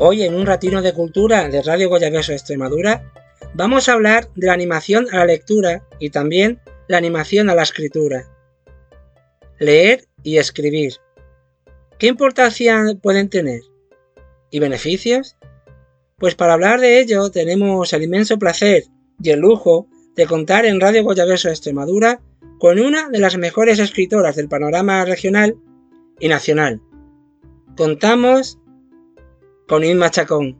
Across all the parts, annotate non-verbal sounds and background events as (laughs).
Hoy en un ratino de cultura de Radio Goyaverso Extremadura vamos a hablar de la animación a la lectura y también la animación a la escritura. Leer y escribir. ¿Qué importancia pueden tener? ¿Y beneficios? Pues para hablar de ello tenemos el inmenso placer y el lujo de contar en Radio Goyaverso Extremadura con una de las mejores escritoras del panorama regional y nacional. Contamos con Inma Chacón.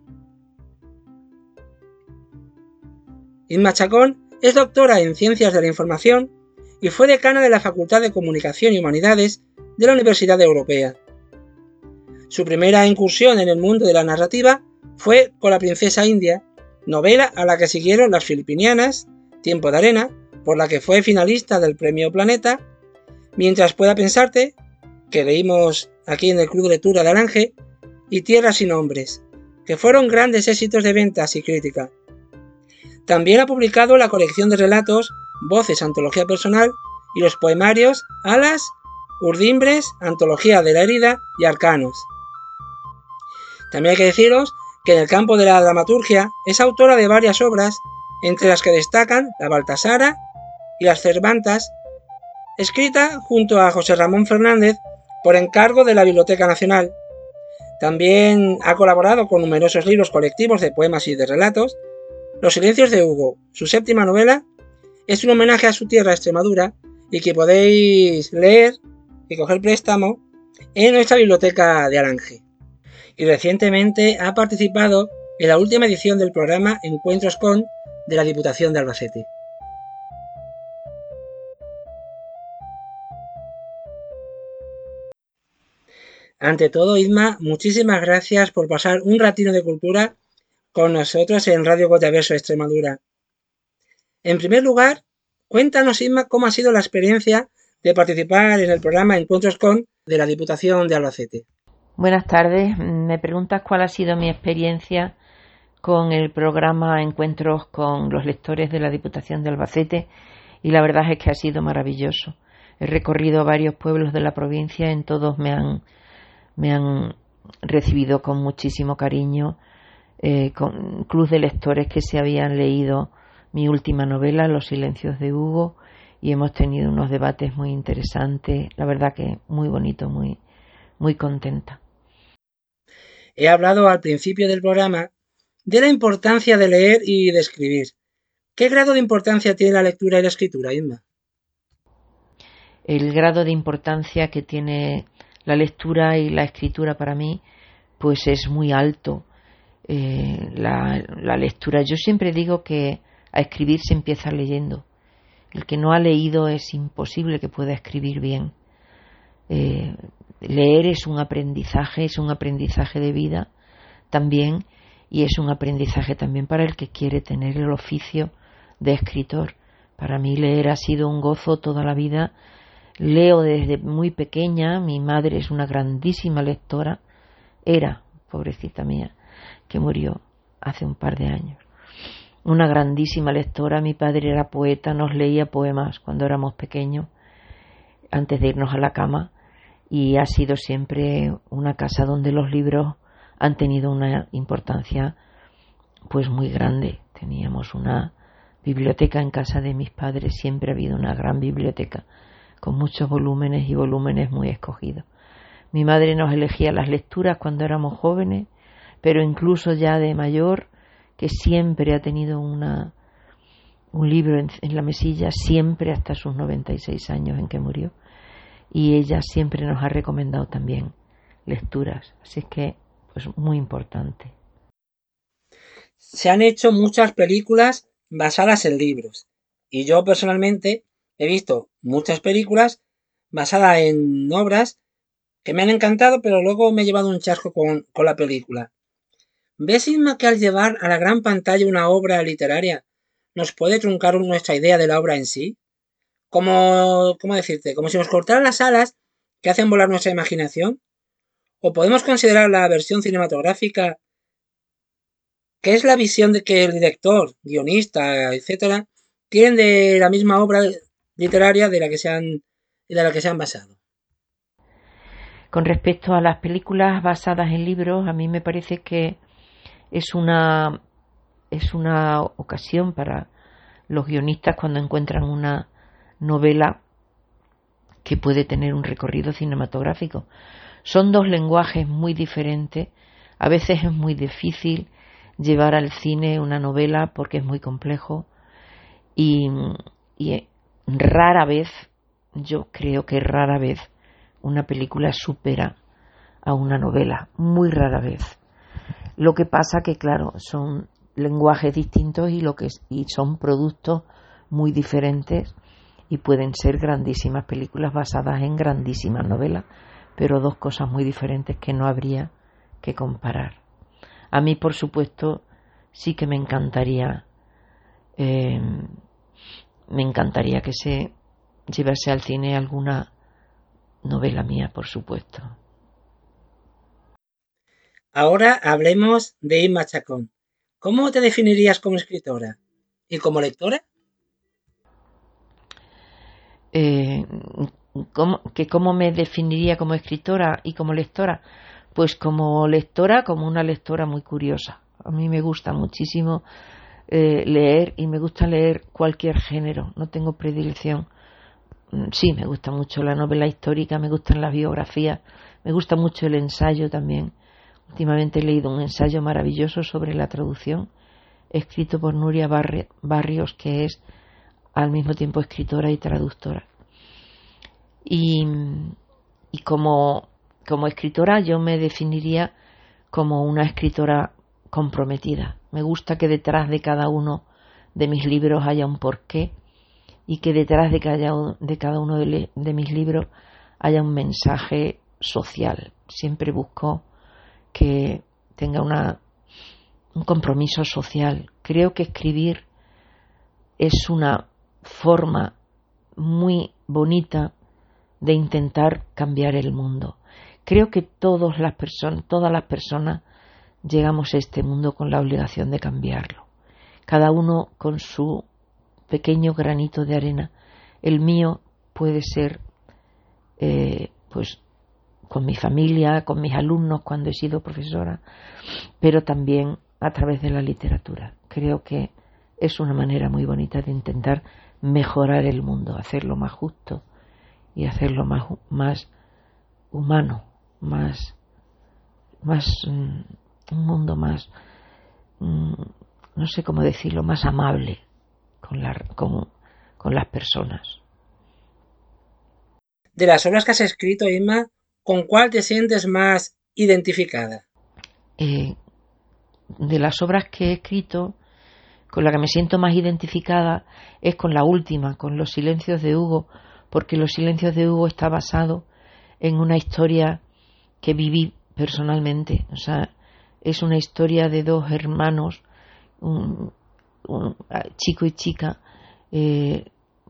Inma Chacón es doctora en Ciencias de la Información y fue decana de la Facultad de Comunicación y Humanidades de la Universidad Europea. Su primera incursión en el mundo de la narrativa fue con La Princesa India, novela a la que siguieron Las Filipinianas, Tiempo de Arena, por la que fue finalista del Premio Planeta, Mientras pueda pensarte, que leímos aquí en el Club de Lectura de Alange, y Tierra sin Hombres, que fueron grandes éxitos de ventas y crítica. También ha publicado la colección de relatos Voces, Antología Personal y los poemarios Alas, Urdimbres, Antología de la Herida y Arcanos. También hay que deciros que en el campo de la dramaturgia es autora de varias obras, entre las que destacan La Baltasara y Las Cervantas, escrita junto a José Ramón Fernández por encargo de la Biblioteca Nacional. También ha colaborado con numerosos libros colectivos de poemas y de relatos. Los Silencios de Hugo, su séptima novela, es un homenaje a su tierra Extremadura y que podéis leer y coger préstamo en nuestra biblioteca de Alange. Y recientemente ha participado en la última edición del programa Encuentros con de la Diputación de Albacete. Ante todo, Isma, muchísimas gracias por pasar un ratino de cultura con nosotros en Radio Goyaverso Extremadura. En primer lugar, cuéntanos, Isma, cómo ha sido la experiencia de participar en el programa Encuentros con de la Diputación de Albacete. Buenas tardes. Me preguntas cuál ha sido mi experiencia con el programa Encuentros con los lectores de la Diputación de Albacete y la verdad es que ha sido maravilloso. He recorrido varios pueblos de la provincia, en todos me han me han recibido con muchísimo cariño, eh, con club de lectores que se habían leído mi última novela, Los silencios de Hugo, y hemos tenido unos debates muy interesantes, la verdad que muy bonito, muy, muy contenta. He hablado al principio del programa de la importancia de leer y de escribir. ¿Qué grado de importancia tiene la lectura y la escritura, Inma? El grado de importancia que tiene la lectura y la escritura para mí pues es muy alto. Eh, la, lectura, yo siempre digo que a escribir se empieza leyendo. El que no ha leído es imposible que pueda escribir bien. Eh, leer es un aprendizaje, es un aprendizaje de vida también y es un aprendizaje también para el que quiere tener el oficio de escritor. Para mí leer ha sido un gozo toda la vida Leo desde muy pequeña, mi madre es una grandísima lectora, era, pobrecita mía, que murió hace un par de años. Una grandísima lectora, mi padre era poeta, nos leía poemas cuando éramos pequeños, antes de irnos a la cama, y ha sido siempre una casa donde los libros han tenido una importancia pues muy grande. Teníamos una biblioteca en casa de mis padres, siempre ha habido una gran biblioteca con muchos volúmenes y volúmenes muy escogidos. Mi madre nos elegía las lecturas cuando éramos jóvenes, pero incluso ya de mayor, que siempre ha tenido una, un libro en, la mesilla, siempre hasta sus 96 años en que murió. Y ella siempre nos ha recomendado también lecturas. Así que, pues muy importante. Se han hecho muchas películas basadas en libros. Y yo personalmente he visto muchas películas basadas en obras que me han encantado, pero luego me he llevado un chasco con, la película. ¿Ves, Isma, que al llevar a la gran pantalla una obra literaria nos puede truncar nuestra idea de la obra en sí? Como, ¿cómo decirte? Como si nos cortaran las alas que hacen volar nuestra imaginación. ¿O podemos considerar la versión cinematográfica que es la visión de que el director, guionista, etcétera, tienen de la misma obra literaria de la que se han, de la que se han basado. Con respecto a las películas basadas en libros, a mí me parece que es una es una ocasión para los guionistas cuando encuentran una novela que puede tener un recorrido cinematográfico. Son dos lenguajes muy diferentes. A veces es muy difícil llevar al cine una novela porque es muy complejo y, y rara vez, yo creo que rara vez, una película supera a una novela, muy rara vez. Lo que pasa que, claro, son lenguajes distintos y, lo que, y son productos muy diferentes y pueden ser grandísimas películas basadas en grandísimas novelas, pero dos cosas muy diferentes que no habría que comparar. A mí, por supuesto, sí que me encantaría, eh, me encantaría que se llevase al cine alguna novela mía, por supuesto. Ahora hablemos de Inma Chacón. ¿Cómo te definirías como escritora? ¿Y como lectora? Eh, ¿cómo, que ¿Cómo me definiría como escritora y como lectora? Pues como lectora, como una lectora muy curiosa. A mí me gusta muchísimo eh, leer y me gusta leer cualquier género, no tengo predilección. Mm, sí, me gusta mucho la novela histórica, me gustan las biografías, me gusta mucho el ensayo también. Últimamente he leído un ensayo maravilloso sobre la traducción, escrito por Nuria Barrios, que es al mismo tiempo escritora y traductora. Y, y como, como escritora yo me definiría como una escritora comprometida. Me gusta que detrás de cada uno de mis libros haya un porqué y que detrás de cada, uno de, mis libros haya un mensaje social. Siempre busco que tenga un compromiso social. Creo que escribir es una forma muy bonita de intentar cambiar el mundo. Creo que todas las personas, todas las personas llegamos a este mundo con la obligación de cambiarlo. Cada uno con su pequeño granito de arena. El mío puede ser, eh, pues, con mi familia, con mis alumnos cuando he sido profesora, pero también a través de la literatura. Creo que es una manera muy bonita de intentar mejorar el mundo, hacerlo más justo y hacerlo más, más humano, más, más mm, un mundo más, mm, no sé cómo decirlo, más amable con, la, con, con las personas. De las obras que has escrito, Emma, ¿con cuál te sientes más identificada? Eh, de las obras que he escrito, con la que me siento más identificada es con la última, con Los Silencios de Hugo, porque Los Silencios de Hugo está basado en una historia que viví personalmente. O sea, es una historia de dos hermanos, un, chico y chica. Eh,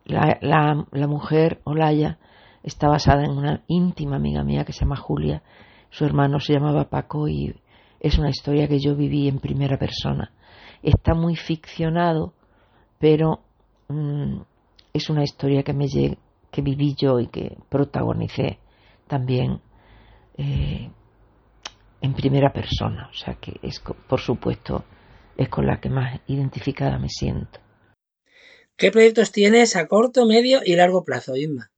la, la, la, mujer, Olaya, está basada en una íntima amiga mía que se llama Julia. Su hermano se llamaba Paco y es una historia que yo viví en primera persona. Está muy ficcionado, pero mm, es una historia que me que viví yo y que protagonicé también eh, en primera persona, o sea que es, por supuesto, es con la que más identificada me siento. ¿Qué proyectos tienes a corto, medio y largo plazo, Inma?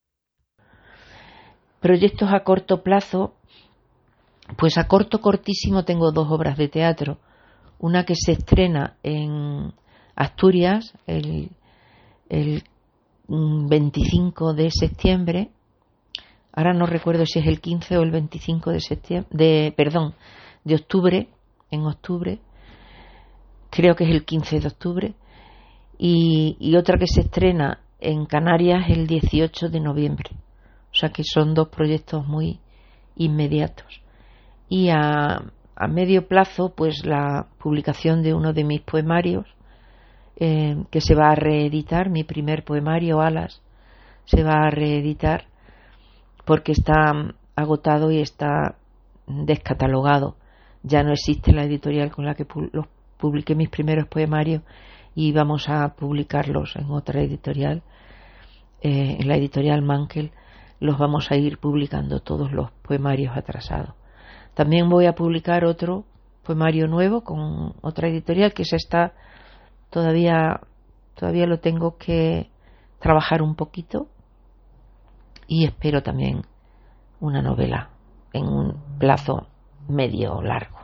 Proyectos a corto plazo, pues a corto, cortísimo tengo dos obras de teatro. Una que se estrena en Asturias el, el 25 de septiembre ahora no recuerdo si es el 15 o el 25 de septiembre, de, perdón, de octubre, en octubre, creo que es el 15 de octubre, y, y otra que se estrena en Canarias el 18 de noviembre. O sea que son dos proyectos muy inmediatos. Y a, a medio plazo, pues la publicación de uno de mis poemarios, eh, que se va a reeditar, mi primer poemario, Alas, se va a reeditar porque está agotado y está descatalogado. Ya no existe la editorial con la que publiqué mis primeros poemarios y vamos a publicarlos en otra editorial, eh, en la editorial Mankel, los vamos a ir publicando todos los poemarios atrasados. También voy a publicar otro poemario nuevo con otra editorial que se está todavía todavía lo tengo que trabajar un poquito y espero también una novela en un plazo medio largo.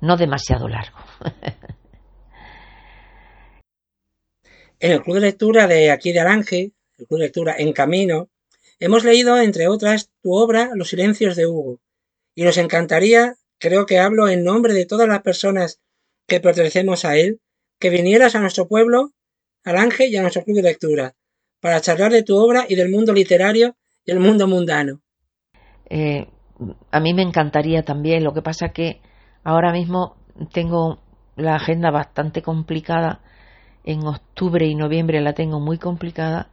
No demasiado largo. En (laughs) el club de lectura de aquí de Arange el club de lectura En Camino hemos leído entre otras tu obra Los silencios de Hugo. Y nos encantaría creo que hablo en nombre de todas las personas que pertenecemos a él que vinieras a nuestro pueblo, al Ángel y a nuestro club de lectura, para charlar de tu obra y del mundo literario y el mundo mundano. Eh, a mí me encantaría también, lo que pasa que ahora mismo tengo la agenda bastante complicada, en octubre y noviembre la tengo muy complicada,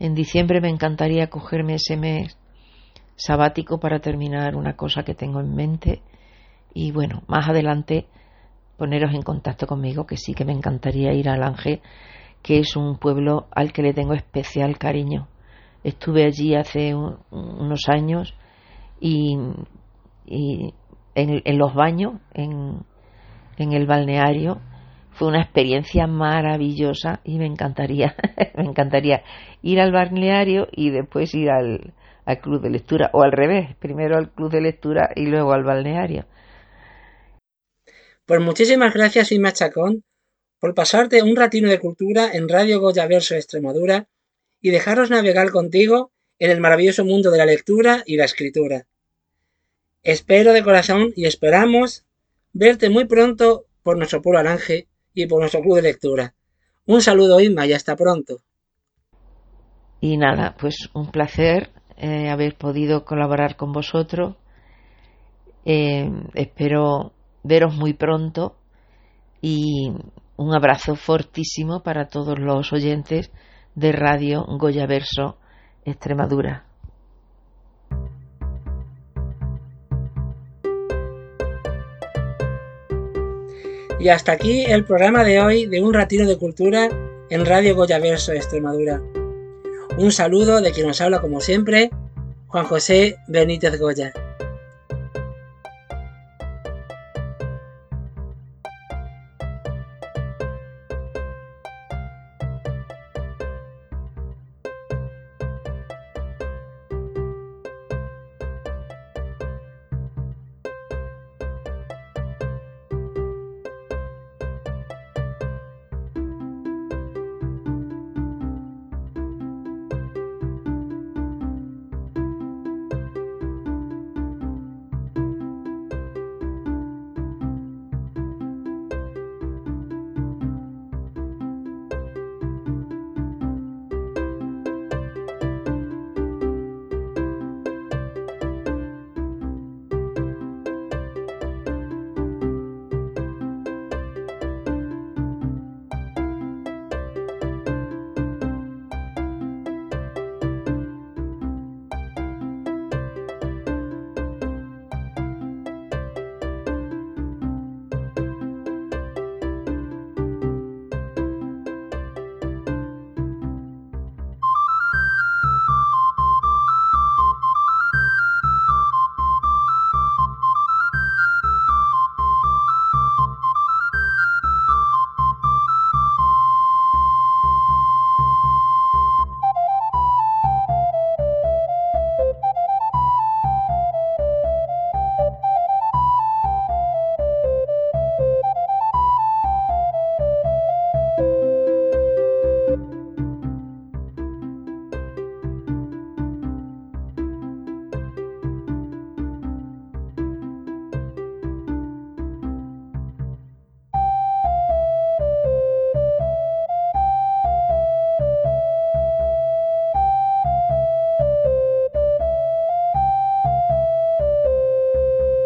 en diciembre me encantaría cogerme ese mes sabático para terminar una cosa que tengo en mente. Y bueno, más adelante poneros en contacto conmigo, que sí que me encantaría ir al Ángel, que es un pueblo al que le tengo especial cariño. Estuve allí hace unos años y, en, los baños, en, el balneario, fue una experiencia maravillosa y me encantaría, (laughs) me encantaría ir al balneario y después ir al, al club de lectura, o al revés, primero al club de lectura y luego al balneario. Pues muchísimas gracias, Inma Chacón, por pasarte un ratino de cultura en Radio Goya Verso Extremadura y dejarnos navegar contigo en el maravilloso mundo de la lectura y la escritura. Espero de corazón y esperamos verte muy pronto por nuestro pueblo Aranje y por nuestro club de lectura. Un saludo, Inma, y hasta pronto. Y nada, pues un placer eh, haber podido colaborar con vosotros. Eh, espero veros muy pronto y un abrazo fortísimo para todos los oyentes de Radio Goya Verso Extremadura. Y hasta aquí el programa de hoy de Un Ratino de Cultura en Radio Goya Verso Extremadura. Un saludo de quien nos habla como siempre, Juan José Benítez Goya.